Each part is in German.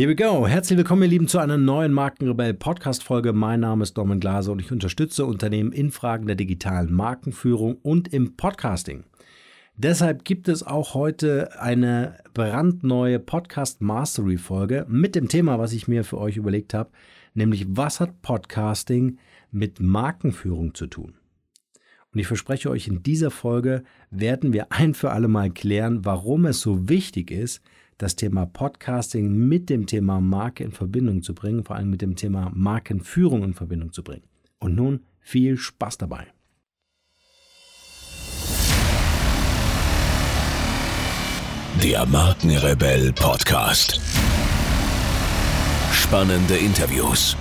Here we go. Herzlich willkommen, ihr Lieben, zu einer neuen Markenrebell Podcast Folge. Mein Name ist Norman Glaser und ich unterstütze Unternehmen in Fragen der digitalen Markenführung und im Podcasting. Deshalb gibt es auch heute eine brandneue Podcast Mastery Folge mit dem Thema, was ich mir für euch überlegt habe, nämlich was hat Podcasting mit Markenführung zu tun? Und ich verspreche euch, in dieser Folge werden wir ein für alle Mal klären, warum es so wichtig ist, das Thema Podcasting mit dem Thema Marke in Verbindung zu bringen, vor allem mit dem Thema Markenführung in Verbindung zu bringen. Und nun viel Spaß dabei. Der Markenrebell Podcast. Spannende Interviews,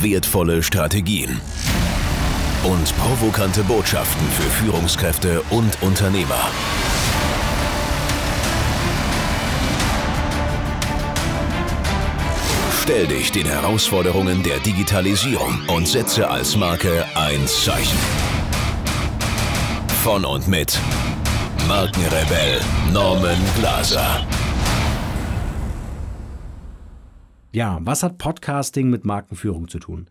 wertvolle Strategien und provokante Botschaften für Führungskräfte und Unternehmer. Stell dich den Herausforderungen der Digitalisierung und setze als Marke ein Zeichen. Von und mit Markenrebell Norman Glaser. Ja, was hat Podcasting mit Markenführung zu tun?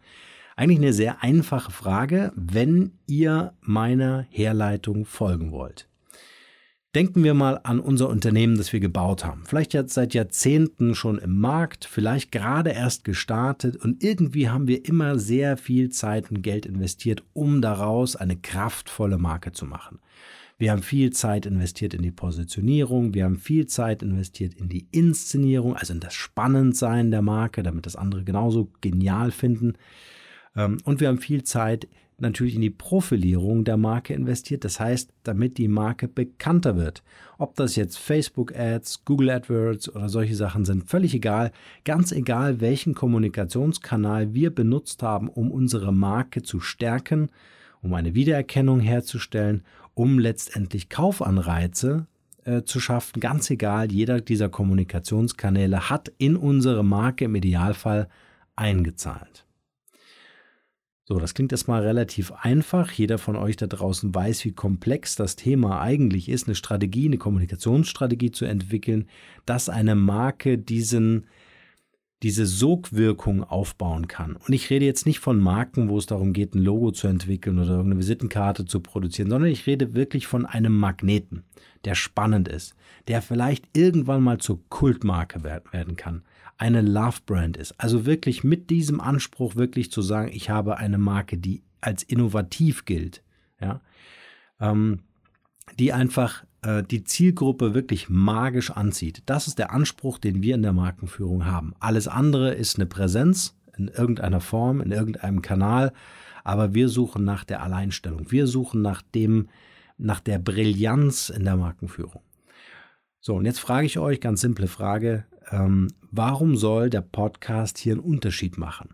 Eigentlich eine sehr einfache Frage, wenn ihr meiner Herleitung folgen wollt. Denken wir mal an unser Unternehmen, das wir gebaut haben. Vielleicht jetzt seit Jahrzehnten schon im Markt, vielleicht gerade erst gestartet und irgendwie haben wir immer sehr viel Zeit und Geld investiert, um daraus eine kraftvolle Marke zu machen. Wir haben viel Zeit investiert in die Positionierung, wir haben viel Zeit investiert in die Inszenierung, also in das Spannendsein der Marke, damit das andere genauso genial finden. Ähm, und wir haben viel Zeit investiert natürlich in die Profilierung der Marke investiert. Das heißt, damit die Marke bekannter wird. Ob das jetzt Facebook Ads, Google AdWords oder solche Sachen sind, völlig egal. Ganz egal, welchen Kommunikationskanal wir benutzt haben, um unsere Marke zu stärken, um eine Wiedererkennung herzustellen, um letztendlich Kaufanreize äh, zu schaffen. Ganz egal, jeder dieser Kommunikationskanäle hat in unsere Marke im Idealfall eingezahlt. So, das klingt erstmal relativ einfach. Jeder von euch da draußen weiß, wie komplex das Thema eigentlich ist, eine Strategie, eine Kommunikationsstrategie zu entwickeln, dass eine Marke diesen, diese Sogwirkung aufbauen kann. Und ich rede jetzt nicht von Marken, wo es darum geht, ein Logo zu entwickeln oder irgendeine Visitenkarte zu produzieren, sondern ich rede wirklich von einem Magneten, der spannend ist, der vielleicht irgendwann mal zur Kultmarke werden kann eine Love Brand ist. Also wirklich mit diesem Anspruch wirklich zu sagen, ich habe eine Marke, die als innovativ gilt, ja, ähm, die einfach äh, die Zielgruppe wirklich magisch anzieht. Das ist der Anspruch, den wir in der Markenführung haben. Alles andere ist eine Präsenz in irgendeiner Form, in irgendeinem Kanal, aber wir suchen nach der Alleinstellung. Wir suchen nach dem, nach der Brillanz in der Markenführung. So, und jetzt frage ich euch, ganz simple Frage, ähm, warum soll der Podcast hier einen Unterschied machen?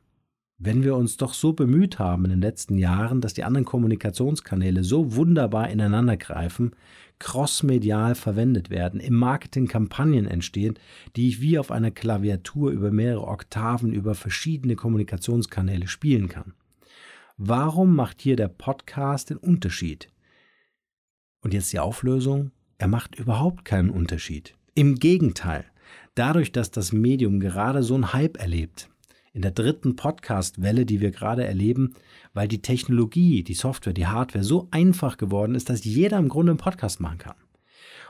Wenn wir uns doch so bemüht haben in den letzten Jahren, dass die anderen Kommunikationskanäle so wunderbar ineinander greifen, crossmedial verwendet werden, im Marketing Kampagnen entstehen, die ich wie auf einer Klaviatur über mehrere Oktaven über verschiedene Kommunikationskanäle spielen kann. Warum macht hier der Podcast den Unterschied? Und jetzt die Auflösung. Er macht überhaupt keinen Unterschied. Im Gegenteil, dadurch, dass das Medium gerade so einen Hype erlebt, in der dritten Podcast-Welle, die wir gerade erleben, weil die Technologie, die Software, die Hardware so einfach geworden ist, dass jeder im Grunde einen Podcast machen kann.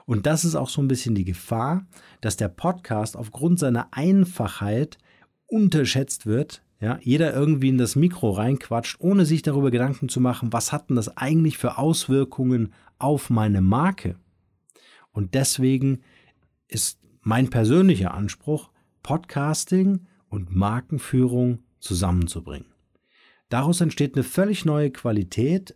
Und das ist auch so ein bisschen die Gefahr, dass der Podcast aufgrund seiner Einfachheit unterschätzt wird. Ja, jeder irgendwie in das Mikro reinquatscht, ohne sich darüber Gedanken zu machen, was hat denn das eigentlich für Auswirkungen auf meine Marke? Und deswegen ist mein persönlicher Anspruch, Podcasting und Markenführung zusammenzubringen. Daraus entsteht eine völlig neue Qualität,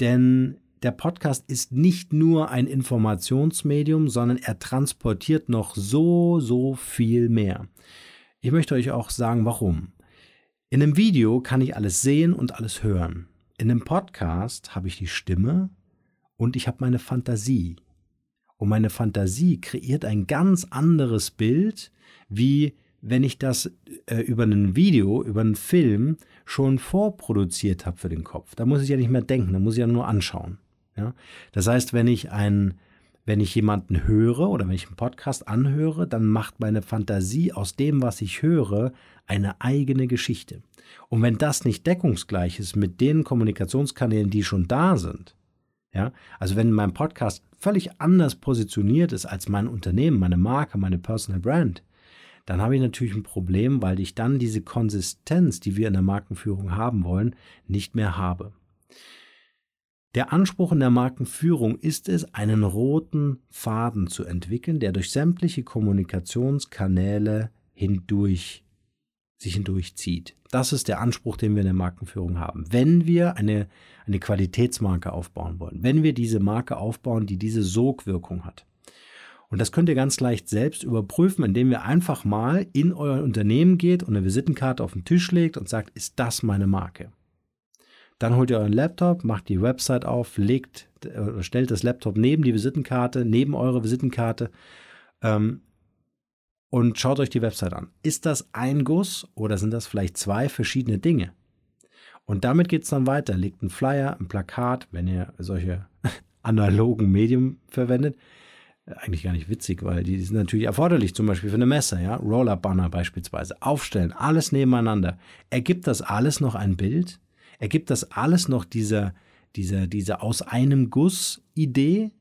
denn der Podcast ist nicht nur ein Informationsmedium, sondern er transportiert noch so, so viel mehr. Ich möchte euch auch sagen, warum. In einem Video kann ich alles sehen und alles hören. In einem Podcast habe ich die Stimme und ich habe meine Fantasie. Und meine Fantasie kreiert ein ganz anderes Bild, wie wenn ich das äh, über ein Video, über einen Film schon vorproduziert habe für den Kopf. Da muss ich ja nicht mehr denken, da muss ich ja nur anschauen. Ja? Das heißt, wenn ich ein wenn ich jemanden höre oder wenn ich einen Podcast anhöre, dann macht meine Fantasie aus dem, was ich höre, eine eigene Geschichte. Und wenn das nicht deckungsgleich ist mit den Kommunikationskanälen, die schon da sind, ja, also wenn mein Podcast völlig anders positioniert ist als mein Unternehmen, meine Marke, meine Personal Brand, dann habe ich natürlich ein Problem, weil ich dann diese Konsistenz, die wir in der Markenführung haben wollen, nicht mehr habe. Der Anspruch in der Markenführung ist es, einen roten Faden zu entwickeln, der durch sämtliche Kommunikationskanäle hindurch sich hindurchzieht. Das ist der Anspruch, den wir in der Markenführung haben. Wenn wir eine, eine Qualitätsmarke aufbauen wollen, wenn wir diese Marke aufbauen, die diese Sogwirkung hat. Und das könnt ihr ganz leicht selbst überprüfen, indem ihr einfach mal in euer Unternehmen geht und eine Visitenkarte auf den Tisch legt und sagt, ist das meine Marke? Dann holt ihr euren Laptop, macht die Website auf, legt oder stellt das Laptop neben die Visitenkarte, neben eure Visitenkarte ähm, und schaut euch die Website an. Ist das ein Guss oder sind das vielleicht zwei verschiedene Dinge? Und damit geht es dann weiter. Legt einen Flyer, ein Plakat, wenn ihr solche analogen Medien verwendet. Eigentlich gar nicht witzig, weil die sind natürlich erforderlich, zum Beispiel für eine Messe, ja. Roller-Banner beispielsweise. Aufstellen, alles nebeneinander. Ergibt das alles noch ein Bild? Ergibt das alles noch diese, diese, diese aus einem Guss Idee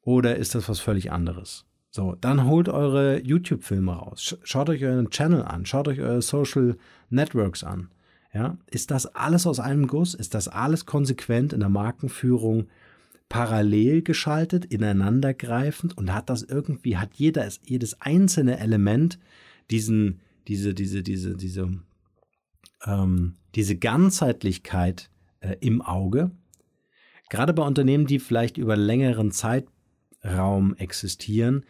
oder ist das was völlig anderes? So, dann holt eure YouTube-Filme raus. Schaut euch euren Channel an. Schaut euch eure Social Networks an. Ja, ist das alles aus einem Guss? Ist das alles konsequent in der Markenführung parallel geschaltet, ineinandergreifend und hat das irgendwie, hat jeder, jedes einzelne Element diesen, diese, diese, diese, diese ähm, diese Ganzheitlichkeit äh, im Auge, gerade bei Unternehmen, die vielleicht über längeren Zeitraum existieren,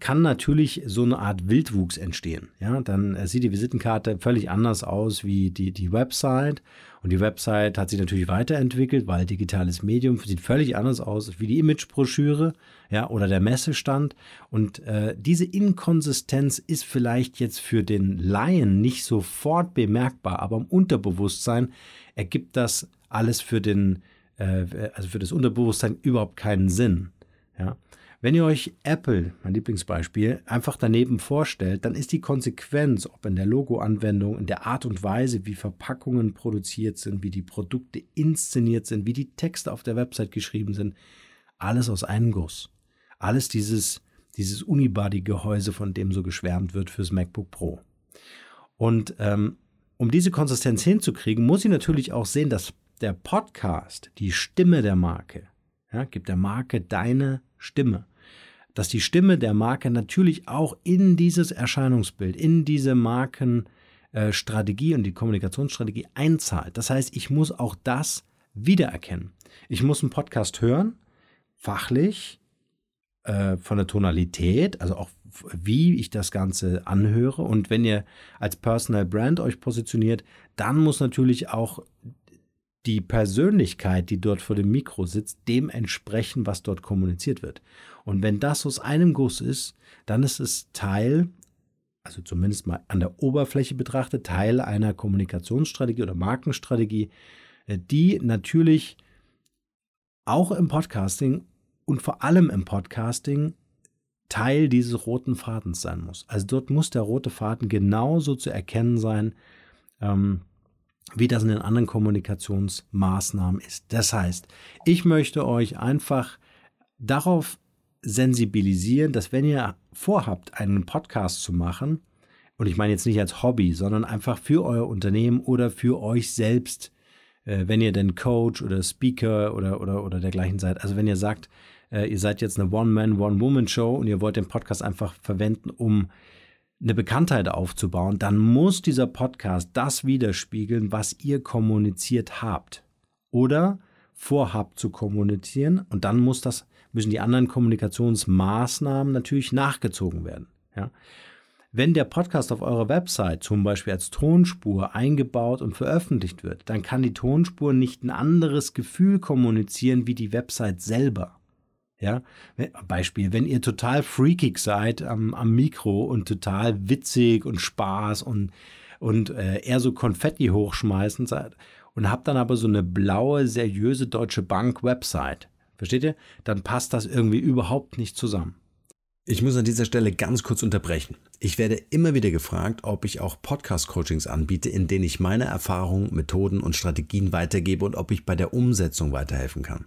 kann natürlich so eine Art Wildwuchs entstehen. Ja, dann äh, sieht die Visitenkarte völlig anders aus wie die, die Website. Und die Website hat sich natürlich weiterentwickelt, weil digitales Medium sieht völlig anders aus wie die Imagebroschüre, ja, oder der Messestand. Und äh, diese Inkonsistenz ist vielleicht jetzt für den Laien nicht sofort bemerkbar, aber im Unterbewusstsein ergibt das alles für den, äh, also für das Unterbewusstsein überhaupt keinen Sinn. Ja. Wenn ihr euch Apple, mein Lieblingsbeispiel, einfach daneben vorstellt, dann ist die Konsequenz, ob in der Logoanwendung, in der Art und Weise, wie Verpackungen produziert sind, wie die Produkte inszeniert sind, wie die Texte auf der Website geschrieben sind, alles aus einem Guss. Alles dieses, dieses Unibody-Gehäuse, von dem so geschwärmt wird fürs MacBook Pro. Und ähm, um diese Konsistenz hinzukriegen, muss ich natürlich auch sehen, dass der Podcast, die Stimme der Marke, ja, gibt der Marke deine Stimme. Dass die Stimme der Marke natürlich auch in dieses Erscheinungsbild, in diese Markenstrategie und die Kommunikationsstrategie einzahlt. Das heißt, ich muss auch das wiedererkennen. Ich muss einen Podcast hören, fachlich, äh, von der Tonalität, also auch wie ich das Ganze anhöre. Und wenn ihr als Personal Brand euch positioniert, dann muss natürlich auch die Persönlichkeit, die dort vor dem Mikro sitzt, dem entsprechen, was dort kommuniziert wird. Und wenn das aus einem Guss ist, dann ist es Teil, also zumindest mal an der Oberfläche betrachtet, Teil einer Kommunikationsstrategie oder Markenstrategie, äh, die natürlich auch im Podcasting und vor allem im Podcasting Teil dieses roten Fadens sein muss. Also dort muss der rote Faden genauso zu erkennen sein, ähm, wie das in den anderen Kommunikationsmaßnahmen ist. Das heißt, ich möchte euch einfach darauf sensibilisieren, dass wenn ihr vorhabt, einen Podcast zu machen, und ich meine jetzt nicht als Hobby, sondern einfach für euer Unternehmen oder für euch selbst, äh, wenn ihr denn Coach oder Speaker oder, oder, oder dergleichen seid. Also wenn ihr sagt, äh, ihr seid jetzt eine One-Man, One-Woman-Show und ihr wollt den Podcast einfach verwenden, um eine Bekanntheit aufzubauen, dann muss dieser Podcast das widerspiegeln, was ihr kommuniziert habt oder vorhabt zu kommunizieren und dann muss das müssen die anderen Kommunikationsmaßnahmen natürlich nachgezogen werden. Ja? Wenn der Podcast auf eurer Website zum Beispiel als Tonspur eingebaut und veröffentlicht wird, dann kann die Tonspur nicht ein anderes Gefühl kommunizieren wie die Website selber. Ja, Beispiel, wenn ihr total freakig seid am, am Mikro und total witzig und Spaß und, und äh, eher so Konfetti hochschmeißen seid und habt dann aber so eine blaue, seriöse Deutsche Bank Website, Versteht ihr? Dann passt das irgendwie überhaupt nicht zusammen. Ich muss an dieser Stelle ganz kurz unterbrechen. Ich werde immer wieder gefragt, ob ich auch Podcast-Coachings anbiete, in denen ich meine Erfahrungen, Methoden und Strategien weitergebe und ob ich bei der Umsetzung weiterhelfen kann.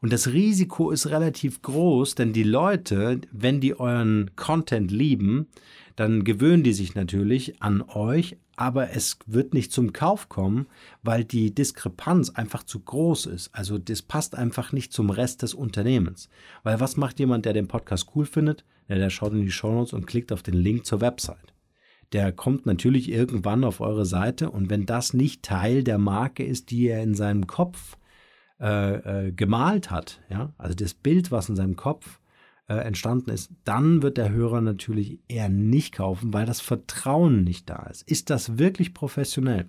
Und das Risiko ist relativ groß, denn die Leute, wenn die euren Content lieben, dann gewöhnen die sich natürlich an euch, aber es wird nicht zum Kauf kommen, weil die Diskrepanz einfach zu groß ist. Also das passt einfach nicht zum Rest des Unternehmens. Weil was macht jemand, der den Podcast cool findet? Ja, der schaut in die Shownotes und klickt auf den Link zur Website. Der kommt natürlich irgendwann auf eure Seite und wenn das nicht Teil der Marke ist, die er in seinem Kopf äh, äh, gemalt hat, ja, also das Bild, was in seinem Kopf äh, entstanden ist, dann wird der Hörer natürlich eher nicht kaufen, weil das Vertrauen nicht da ist. Ist das wirklich professionell?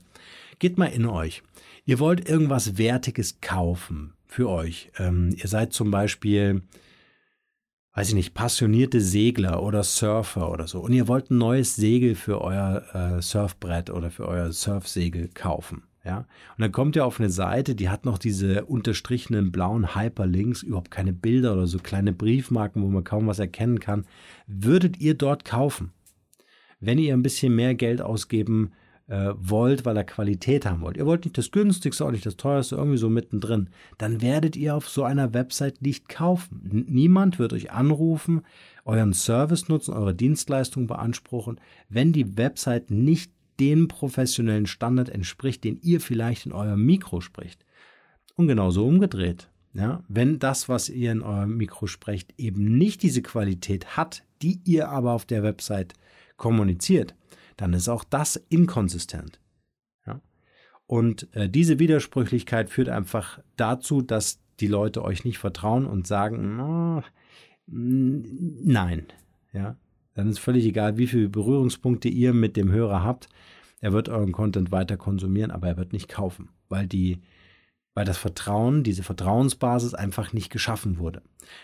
Geht mal in euch. Ihr wollt irgendwas Wertiges kaufen für euch. Ähm, ihr seid zum Beispiel, weiß ich nicht, passionierte Segler oder Surfer oder so und ihr wollt ein neues Segel für euer äh, Surfbrett oder für euer Surfsegel kaufen. Ja? Und dann kommt ihr auf eine Seite, die hat noch diese unterstrichenen blauen Hyperlinks, überhaupt keine Bilder oder so kleine Briefmarken, wo man kaum was erkennen kann. Würdet ihr dort kaufen? Wenn ihr ein bisschen mehr Geld ausgeben äh, wollt, weil ihr Qualität haben wollt. Ihr wollt nicht das günstigste, auch nicht das teuerste, irgendwie so mittendrin. Dann werdet ihr auf so einer Website nicht kaufen. Niemand wird euch anrufen, euren Service nutzen, eure Dienstleistung beanspruchen, wenn die Website nicht dem professionellen Standard entspricht, den ihr vielleicht in eurem Mikro spricht. Und genauso umgedreht. Ja, wenn das, was ihr in eurem Mikro sprecht, eben nicht diese Qualität hat, die ihr aber auf der Website kommuniziert, dann ist auch das inkonsistent. Ja? Und äh, diese Widersprüchlichkeit führt einfach dazu, dass die Leute euch nicht vertrauen und sagen, oh, nein. Ja? Dann ist völlig egal, wie viele Berührungspunkte ihr mit dem Hörer habt. Er wird euren Content weiter konsumieren, aber er wird nicht kaufen, weil die, weil das Vertrauen, diese Vertrauensbasis einfach nicht geschaffen wurde.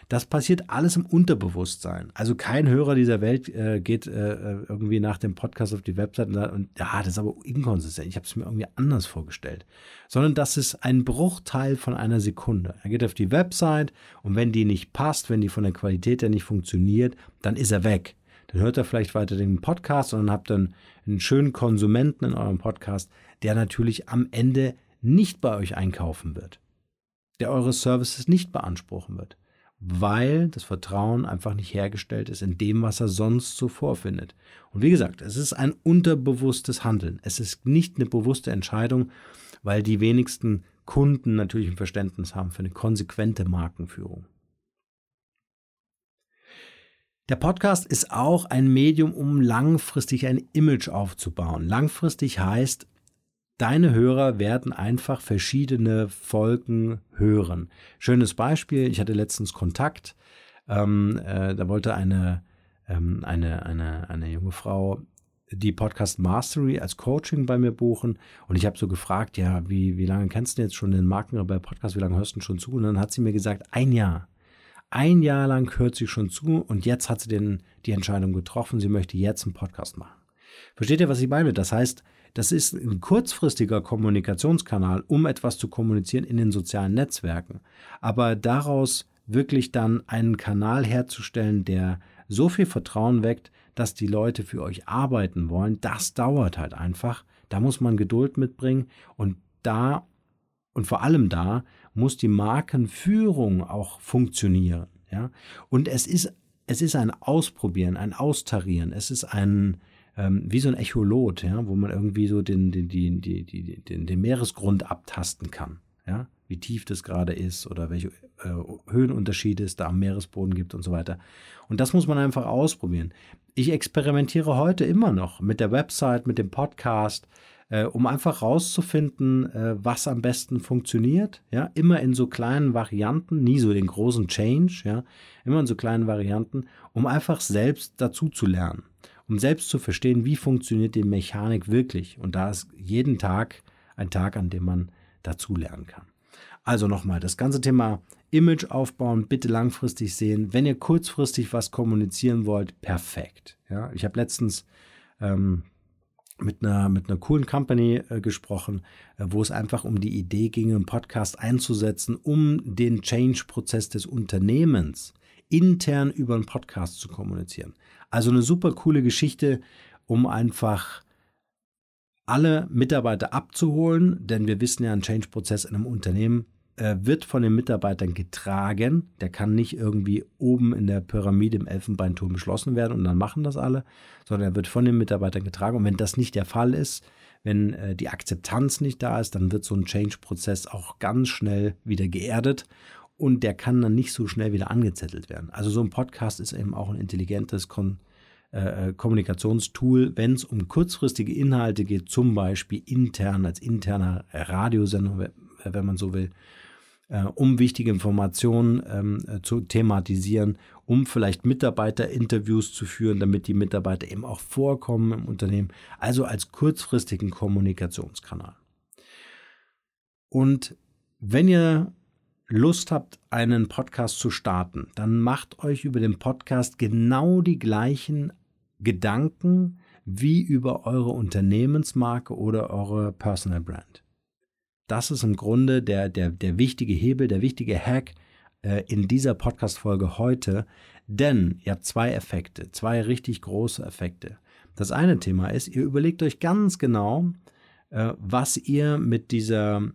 Das passiert alles im Unterbewusstsein. Also kein Hörer dieser Welt äh, geht äh, irgendwie nach dem Podcast auf die Website und sagt, und, ja, das ist aber inkonsistent. Ich habe es mir irgendwie anders vorgestellt. Sondern das ist ein Bruchteil von einer Sekunde. Er geht auf die Website und wenn die nicht passt, wenn die von der Qualität her nicht funktioniert, dann ist er weg. Dann hört er vielleicht weiter den Podcast und dann habt dann einen schönen Konsumenten in eurem Podcast, der natürlich am Ende nicht bei euch einkaufen wird, der eure Services nicht beanspruchen wird, weil das Vertrauen einfach nicht hergestellt ist in dem, was er sonst so vorfindet. Und wie gesagt, es ist ein unterbewusstes Handeln. Es ist nicht eine bewusste Entscheidung, weil die wenigsten Kunden natürlich ein Verständnis haben für eine konsequente Markenführung. Der Podcast ist auch ein Medium, um langfristig ein Image aufzubauen. Langfristig heißt, deine Hörer werden einfach verschiedene Folgen hören. Schönes Beispiel, ich hatte letztens Kontakt, ähm, äh, da wollte eine, ähm, eine, eine, eine junge Frau die Podcast Mastery als Coaching bei mir buchen. Und ich habe so gefragt, ja, wie, wie lange kennst du jetzt schon den Markenrebell Podcast? Wie lange hörst du schon zu? Und dann hat sie mir gesagt, ein Jahr. Ein Jahr lang hört sie schon zu und jetzt hat sie den, die Entscheidung getroffen, sie möchte jetzt einen Podcast machen. Versteht ihr, was ich meine? Das heißt, das ist ein kurzfristiger Kommunikationskanal, um etwas zu kommunizieren in den sozialen Netzwerken. Aber daraus wirklich dann einen Kanal herzustellen, der so viel Vertrauen weckt, dass die Leute für euch arbeiten wollen, das dauert halt einfach. Da muss man Geduld mitbringen und da und vor allem da muss die Markenführung auch funktionieren. Ja? Und es ist, es ist ein Ausprobieren, ein Austarieren. Es ist ein, ähm, wie so ein Echolot, ja, wo man irgendwie so den, den, die, die, den, den Meeresgrund abtasten kann. Ja? wie tief das gerade ist oder welche äh, Höhenunterschiede es da am Meeresboden gibt und so weiter. Und das muss man einfach ausprobieren. Ich experimentiere heute immer noch mit der Website, mit dem Podcast, äh, um einfach rauszufinden, äh, was am besten funktioniert. Ja, immer in so kleinen Varianten, nie so den großen Change, ja, immer in so kleinen Varianten, um einfach selbst dazu zu lernen, um selbst zu verstehen, wie funktioniert die Mechanik wirklich. Und da ist jeden Tag ein Tag, an dem man dazu lernen kann. Also nochmal, das ganze Thema Image aufbauen, bitte langfristig sehen. Wenn ihr kurzfristig was kommunizieren wollt, perfekt. Ja, ich habe letztens ähm, mit einer, mit einer coolen Company äh, gesprochen, äh, wo es einfach um die Idee ging, einen Podcast einzusetzen, um den Change-Prozess des Unternehmens intern über einen Podcast zu kommunizieren. Also eine super coole Geschichte, um einfach alle Mitarbeiter abzuholen, denn wir wissen ja, ein Change-Prozess in einem Unternehmen äh, wird von den Mitarbeitern getragen. Der kann nicht irgendwie oben in der Pyramide im Elfenbeinturm beschlossen werden und dann machen das alle, sondern er wird von den Mitarbeitern getragen. Und wenn das nicht der Fall ist, wenn äh, die Akzeptanz nicht da ist, dann wird so ein Change-Prozess auch ganz schnell wieder geerdet und der kann dann nicht so schnell wieder angezettelt werden. Also so ein Podcast ist eben auch ein intelligentes Kon äh, äh Kommunikationstool, wenn es um kurzfristige Inhalte geht, zum Beispiel intern als interner Radiosender, wenn man so will, um wichtige Informationen ähm, äh, zu thematisieren, um vielleicht Mitarbeiterinterviews zu führen, damit die Mitarbeiter eben auch vorkommen im Unternehmen, also als kurzfristigen Kommunikationskanal. Und wenn ihr Lust habt, einen Podcast zu starten, dann macht euch über den Podcast genau die gleichen Gedanken wie über eure Unternehmensmarke oder eure Personal Brand. Das ist im Grunde der, der, der wichtige Hebel, der wichtige Hack äh, in dieser Podcast-Folge heute. Denn ihr habt zwei Effekte, zwei richtig große Effekte. Das eine Thema ist, ihr überlegt euch ganz genau, äh, was ihr mit dieser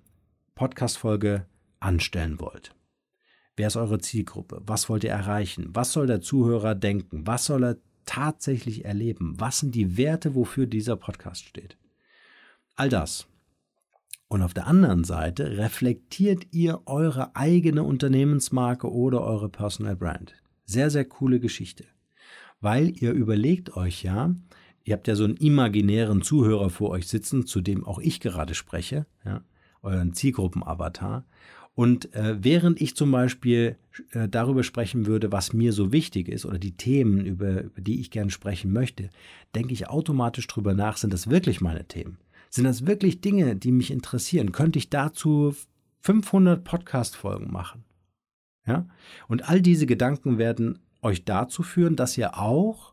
Podcast-Folge anstellen wollt. Wer ist eure Zielgruppe? Was wollt ihr erreichen? Was soll der Zuhörer denken? Was soll er tatsächlich erleben? Was sind die Werte, wofür dieser Podcast steht? All das und auf der anderen Seite reflektiert ihr eure eigene Unternehmensmarke oder eure Personal Brand. Sehr, sehr coole Geschichte. Weil ihr überlegt euch ja, ihr habt ja so einen imaginären Zuhörer vor euch sitzen, zu dem auch ich gerade spreche, ja, euren Zielgruppenavatar. Und äh, während ich zum Beispiel äh, darüber sprechen würde, was mir so wichtig ist oder die Themen, über, über die ich gerne sprechen möchte, denke ich automatisch drüber nach, sind das wirklich meine Themen? Sind das wirklich Dinge, die mich interessieren? Könnte ich dazu 500 Podcast-Folgen machen? Ja? Und all diese Gedanken werden euch dazu führen, dass ihr auch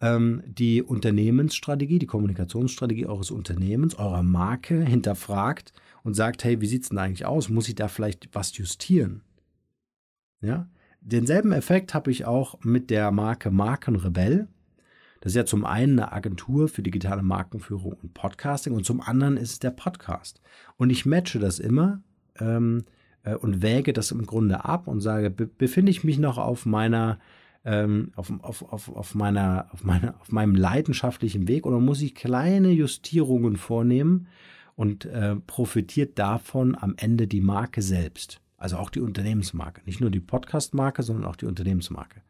ähm, die Unternehmensstrategie, die Kommunikationsstrategie eures Unternehmens, eurer Marke hinterfragt und sagt, hey, wie sieht es denn eigentlich aus? Muss ich da vielleicht was justieren? Ja? Denselben Effekt habe ich auch mit der Marke Markenrebell. Das ist ja zum einen eine Agentur für digitale Markenführung und Podcasting und zum anderen ist es der Podcast. Und ich matche das immer ähm, äh, und wäge das im Grunde ab und sage, be befinde ich mich noch auf meiner ähm, auf, auf, auf, auf, meiner, auf, meiner, auf meinem leidenschaftlichen Weg oder muss ich kleine Justierungen vornehmen und äh, profitiert davon am Ende die Marke selbst, also auch die Unternehmensmarke, nicht nur die Podcast-Marke, sondern auch die Unternehmensmarke.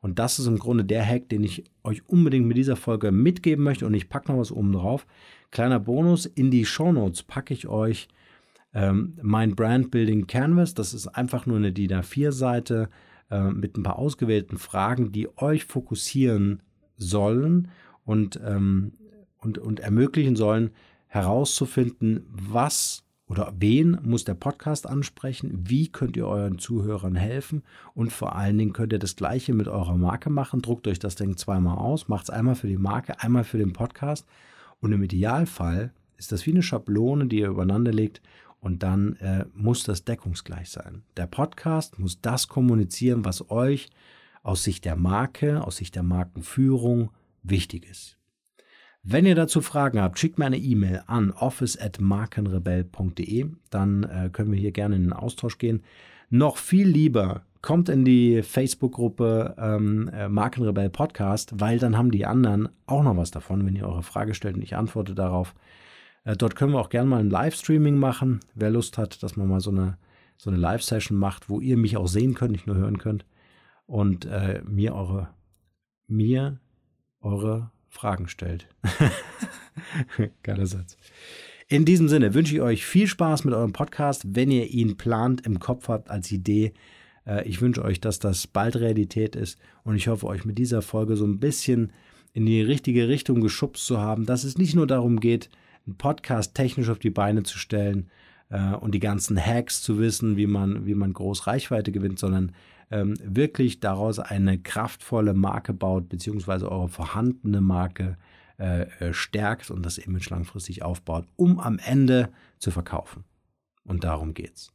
Und das ist im Grunde der Hack, den ich euch unbedingt mit dieser Folge mitgeben möchte. Und ich packe noch was oben drauf. Kleiner Bonus, in die Show Notes packe ich euch ähm, mein Brand Building Canvas. Das ist einfach nur eine DIN A4-Seite äh, mit ein paar ausgewählten Fragen, die euch fokussieren sollen und, ähm, und, und ermöglichen sollen, herauszufinden, was oder wen muss der Podcast ansprechen? Wie könnt ihr euren Zuhörern helfen? Und vor allen Dingen könnt ihr das Gleiche mit eurer Marke machen. Druckt euch das Ding zweimal aus, macht es einmal für die Marke, einmal für den Podcast. Und im Idealfall ist das wie eine Schablone, die ihr übereinander legt. Und dann äh, muss das deckungsgleich sein. Der Podcast muss das kommunizieren, was euch aus Sicht der Marke, aus Sicht der Markenführung wichtig ist. Wenn ihr dazu Fragen habt, schickt mir eine E-Mail an office.markenrebell.de. Dann äh, können wir hier gerne in den Austausch gehen. Noch viel lieber kommt in die Facebook-Gruppe ähm, äh, Markenrebell Podcast, weil dann haben die anderen auch noch was davon, wenn ihr eure Frage stellt und ich antworte darauf. Äh, dort können wir auch gerne mal ein Livestreaming machen. Wer Lust hat, dass man mal so eine, so eine Live-Session macht, wo ihr mich auch sehen könnt, nicht nur hören könnt und äh, mir eure mir eure Fragen stellt. Geiler Satz. In diesem Sinne wünsche ich euch viel Spaß mit eurem Podcast, wenn ihr ihn plant, im Kopf habt als Idee. Äh, ich wünsche euch, dass das bald Realität ist und ich hoffe, euch mit dieser Folge so ein bisschen in die richtige Richtung geschubst zu haben, dass es nicht nur darum geht, einen Podcast technisch auf die Beine zu stellen äh, und die ganzen Hacks zu wissen, wie man, wie man groß Reichweite gewinnt, sondern ähm, wirklich daraus eine kraftvolle Marke baut, beziehungsweise eure vorhandene Marke äh, äh, stärkt und das Image langfristig aufbaut, um am Ende zu verkaufen. Und darum geht's.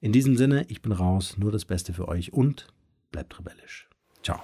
In diesem Sinne, ich bin raus, nur das Beste für euch und bleibt rebellisch. Ciao.